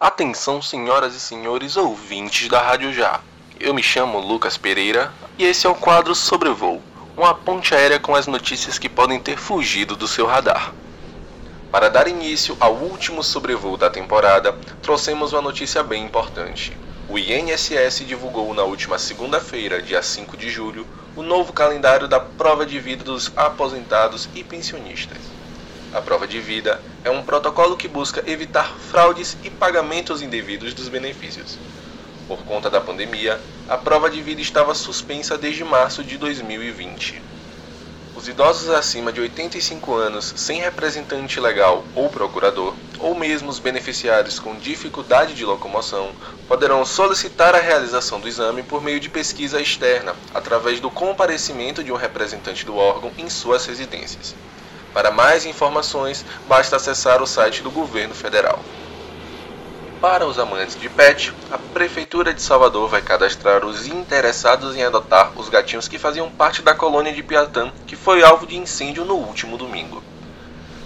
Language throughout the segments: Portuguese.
Atenção, senhoras e senhores ouvintes da Rádio Já. Eu me chamo Lucas Pereira e esse é o quadro Sobrevoo, uma ponte aérea com as notícias que podem ter fugido do seu radar. Para dar início ao último sobrevoo da temporada, trouxemos uma notícia bem importante. O INSS divulgou na última segunda-feira, dia 5 de julho, o novo calendário da prova de vida dos aposentados e pensionistas. A prova de vida é um protocolo que busca evitar fraudes e pagamentos indevidos dos benefícios. Por conta da pandemia, a prova de vida estava suspensa desde março de 2020. Os idosos acima de 85 anos sem representante legal ou procurador, ou mesmo os beneficiários com dificuldade de locomoção, poderão solicitar a realização do exame por meio de pesquisa externa, através do comparecimento de um representante do órgão em suas residências. Para mais informações, basta acessar o site do governo federal. Para os amantes de pet, a Prefeitura de Salvador vai cadastrar os interessados em adotar os gatinhos que faziam parte da colônia de Piatã, que foi alvo de incêndio no último domingo.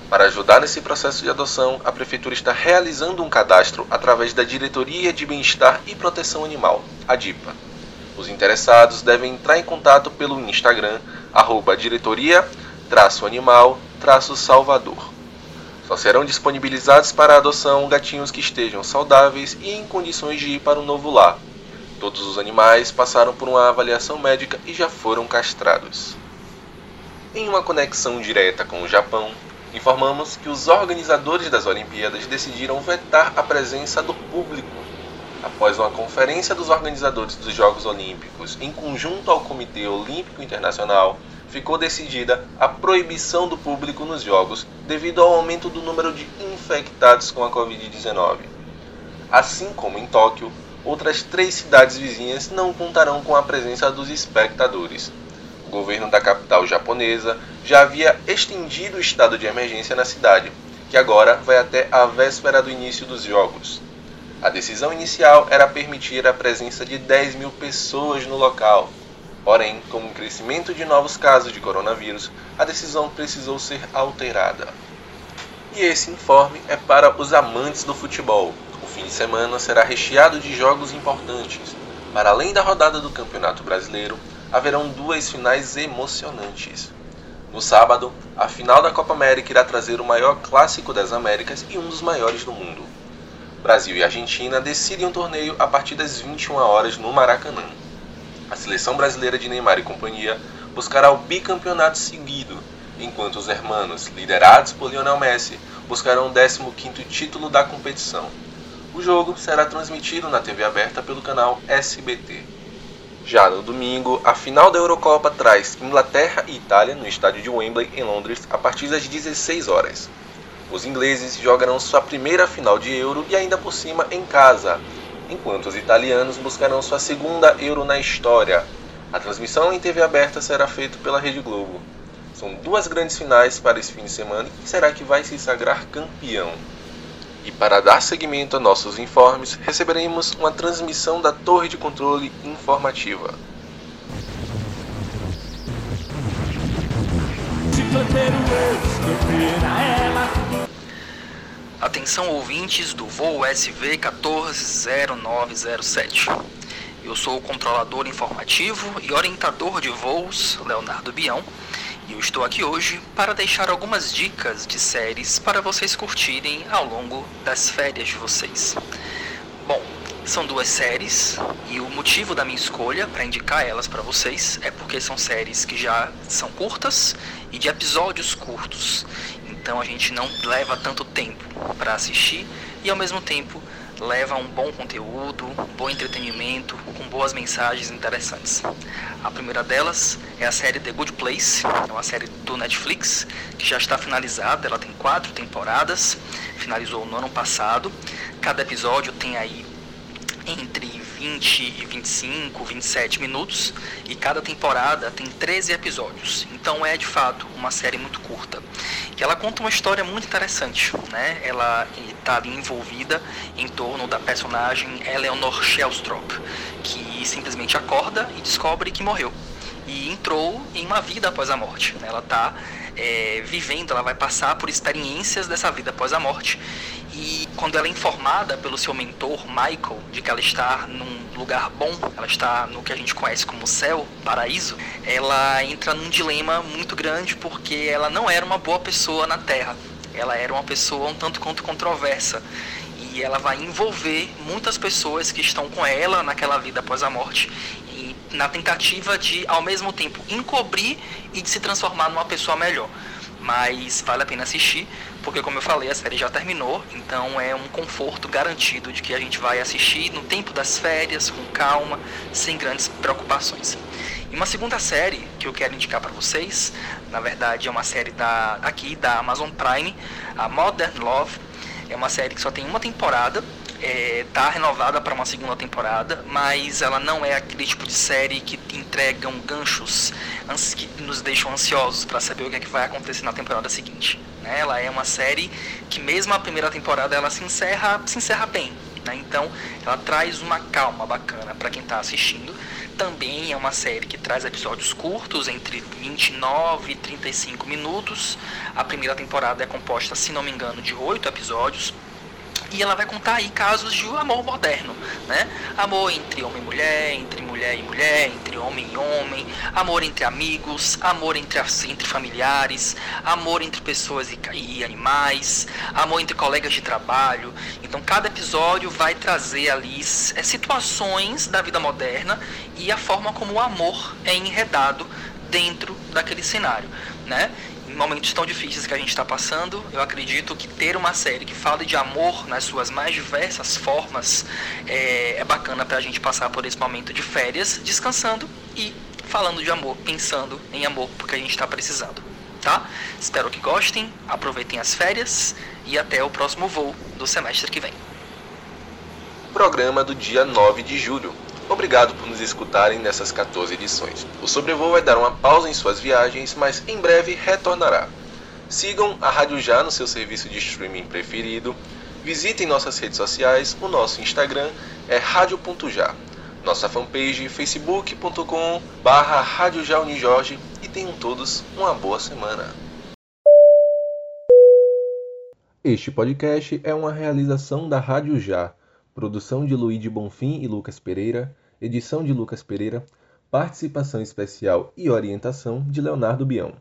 Para ajudar nesse processo de adoção, a Prefeitura está realizando um cadastro através da Diretoria de Bem-Estar e Proteção Animal, a DIPA. Os interessados devem entrar em contato pelo Instagram, arroba diretoria-animal-salvador. Só serão disponibilizados para adoção gatinhos que estejam saudáveis e em condições de ir para um novo lar. Todos os animais passaram por uma avaliação médica e já foram castrados. Em uma conexão direta com o Japão, informamos que os organizadores das Olimpíadas decidiram vetar a presença do público. Após uma conferência dos organizadores dos Jogos Olímpicos em conjunto ao Comitê Olímpico Internacional, ficou decidida a proibição do público nos jogos devido ao aumento do número de infectados com a Covid-19. Assim como em Tóquio, outras três cidades vizinhas não contarão com a presença dos espectadores. O governo da capital japonesa já havia estendido o estado de emergência na cidade, que agora vai até a véspera do início dos jogos. A decisão inicial era permitir a presença de 10 mil pessoas no local, Porém, com o crescimento de novos casos de coronavírus, a decisão precisou ser alterada. E esse informe é para os amantes do futebol. O fim de semana será recheado de jogos importantes. Para além da rodada do Campeonato Brasileiro, haverão duas finais emocionantes. No sábado, a final da Copa América irá trazer o maior clássico das Américas e um dos maiores do mundo. Brasil e Argentina decidem o torneio a partir das 21 horas no Maracanã a seleção brasileira de Neymar e companhia buscará o bicampeonato seguido, enquanto os hermanos, liderados por Lionel Messi, buscarão o 15º título da competição. O jogo será transmitido na TV aberta pelo canal SBT. Já no domingo, a final da Eurocopa traz Inglaterra e Itália no estádio de Wembley, em Londres, a partir das 16 horas. Os ingleses jogarão sua primeira final de Euro e ainda por cima em casa, enquanto os italianos buscarão sua segunda Euro na história. A transmissão em TV aberta será feita pela Rede Globo. São duas grandes finais para esse fim de semana e quem será que vai se sagrar campeão? E para dar seguimento a nossos informes, receberemos uma transmissão da Torre de Controle Informativa. Atenção ouvintes do voo SV 140907. Eu sou o controlador informativo e orientador de voos, Leonardo Bião, e eu estou aqui hoje para deixar algumas dicas de séries para vocês curtirem ao longo das férias de vocês. Bom, são duas séries e o motivo da minha escolha para indicar elas para vocês é porque são séries que já são curtas e de episódios curtos. Então a gente não leva tanto tempo para assistir e ao mesmo tempo leva um bom conteúdo, um bom entretenimento, com boas mensagens interessantes. A primeira delas é a série The Good Place, é uma série do Netflix que já está finalizada, ela tem quatro temporadas, finalizou no ano passado. Cada episódio tem aí entre 20 e 25, 27 minutos e cada temporada tem 13 episódios. Então é de fato uma série muito curta. E ela conta uma história muito interessante, né? Ela está ali envolvida em torno da personagem Eleanor Shellstrop, que simplesmente acorda e descobre que morreu e entrou em uma vida após a morte. Né? Ela está é, vivendo, ela vai passar por experiências dessa vida após a morte. E quando ela é informada pelo seu mentor, Michael, de que ela está num lugar bom, ela está no que a gente conhece como céu, paraíso, ela entra num dilema muito grande porque ela não era uma boa pessoa na Terra. Ela era uma pessoa um tanto quanto controversa e ela vai envolver muitas pessoas que estão com ela naquela vida após a morte na tentativa de ao mesmo tempo encobrir e de se transformar numa pessoa melhor. Mas vale a pena assistir, porque como eu falei, a série já terminou, então é um conforto garantido de que a gente vai assistir no tempo das férias, com calma, sem grandes preocupações. E uma segunda série que eu quero indicar para vocês, na verdade é uma série da aqui da Amazon Prime, a Modern Love é uma série que só tem uma temporada, está é, renovada para uma segunda temporada, mas ela não é aquele tipo de série que entregam ganchos que nos deixam ansiosos para saber o que, é que vai acontecer na temporada seguinte. Né? Ela é uma série que mesmo a primeira temporada ela se encerra, se encerra bem. Né? Então ela traz uma calma bacana para quem está assistindo. Também é uma série que traz episódios curtos, entre 29 e 35 minutos. A primeira temporada é composta, se não me engano, de oito episódios e ela vai contar aí casos de amor moderno, né? Amor entre homem e mulher, entre mulher e mulher, entre homem e homem, amor entre amigos, amor entre, entre familiares, amor entre pessoas e, e animais, amor entre colegas de trabalho. Então cada episódio vai trazer ali é, situações da vida moderna e a forma como o amor é enredado dentro daquele cenário, né? Momentos tão difíceis que a gente está passando, eu acredito que ter uma série que fale de amor nas suas mais diversas formas é, é bacana para a gente passar por esse momento de férias, descansando e falando de amor, pensando em amor, porque a gente está precisando, tá? Espero que gostem, aproveitem as férias e até o próximo voo do semestre que vem. Programa do dia 9 de julho. Obrigado por nos escutarem nessas 14 edições. O Sobrevoo vai dar uma pausa em suas viagens, mas em breve retornará. Sigam a Rádio Já no seu serviço de streaming preferido. Visitem nossas redes sociais. O nosso Instagram é rádio.já. Nossa fanpage facebook.com barra e tenham todos uma boa semana. Este podcast é uma realização da Rádio Já, produção de Luíde Bonfim e Lucas Pereira, edição de Lucas Pereira, participação especial e orientação de Leonardo Bião.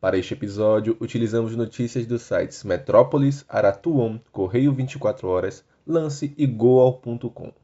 Para este episódio, utilizamos notícias dos sites Metrópolis, Aratuon, Correio 24 Horas, Lance e Goal.com.